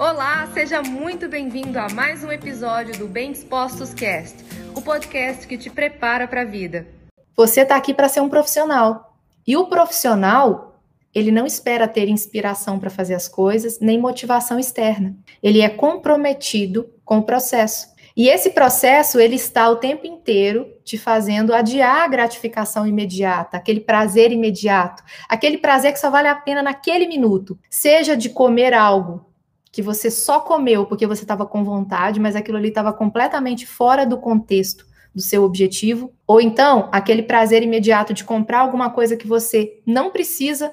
Olá, seja muito bem-vindo a mais um episódio do Bem Dispostos Cast, o podcast que te prepara para a vida. Você está aqui para ser um profissional. E o profissional, ele não espera ter inspiração para fazer as coisas, nem motivação externa. Ele é comprometido com o processo. E esse processo, ele está o tempo inteiro te fazendo adiar a gratificação imediata, aquele prazer imediato, aquele prazer que só vale a pena naquele minuto. Seja de comer algo que você só comeu porque você estava com vontade, mas aquilo ali estava completamente fora do contexto do seu objetivo, ou então aquele prazer imediato de comprar alguma coisa que você não precisa,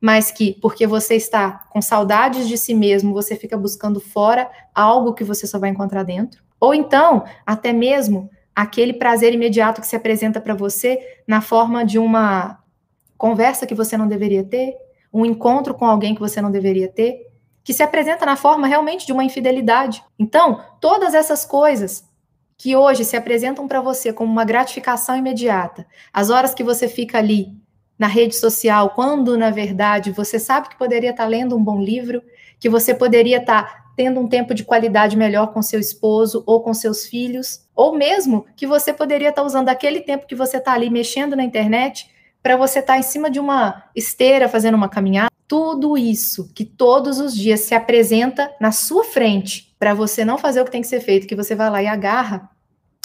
mas que porque você está com saudades de si mesmo, você fica buscando fora algo que você só vai encontrar dentro. Ou então, até mesmo aquele prazer imediato que se apresenta para você na forma de uma conversa que você não deveria ter, um encontro com alguém que você não deveria ter, que se apresenta na forma realmente de uma infidelidade. Então, todas essas coisas que hoje se apresentam para você como uma gratificação imediata, as horas que você fica ali na rede social, quando na verdade você sabe que poderia estar tá lendo um bom livro, que você poderia estar tá tendo um tempo de qualidade melhor com seu esposo ou com seus filhos, ou mesmo que você poderia estar tá usando aquele tempo que você está ali mexendo na internet para você estar em cima de uma esteira fazendo uma caminhada tudo isso que todos os dias se apresenta na sua frente para você não fazer o que tem que ser feito, que você vai lá e agarra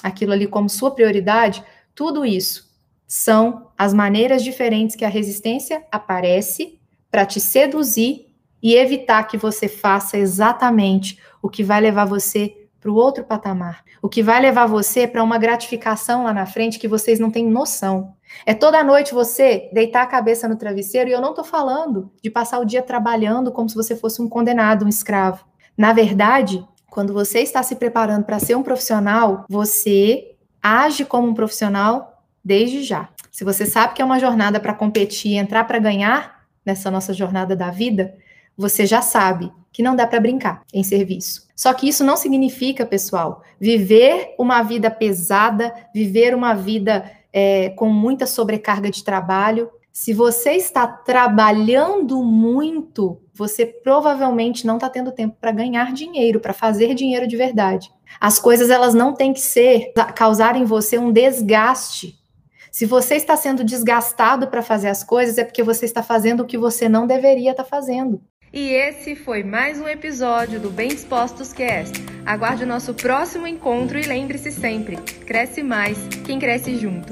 aquilo ali como sua prioridade, tudo isso são as maneiras diferentes que a resistência aparece para te seduzir e evitar que você faça exatamente o que vai levar você para o outro patamar, o que vai levar você para uma gratificação lá na frente que vocês não têm noção. É toda noite você deitar a cabeça no travesseiro, e eu não estou falando de passar o dia trabalhando como se você fosse um condenado, um escravo. Na verdade, quando você está se preparando para ser um profissional, você age como um profissional desde já. Se você sabe que é uma jornada para competir, entrar para ganhar nessa nossa jornada da vida, você já sabe que não dá para brincar em serviço. Só que isso não significa, pessoal, viver uma vida pesada, viver uma vida é, com muita sobrecarga de trabalho. Se você está trabalhando muito, você provavelmente não está tendo tempo para ganhar dinheiro, para fazer dinheiro de verdade. As coisas elas não têm que ser causar em você um desgaste. Se você está sendo desgastado para fazer as coisas, é porque você está fazendo o que você não deveria estar tá fazendo. E esse foi mais um episódio do Bem Dispostos Cast. Aguarde o nosso próximo encontro e lembre-se sempre: cresce mais quem cresce junto.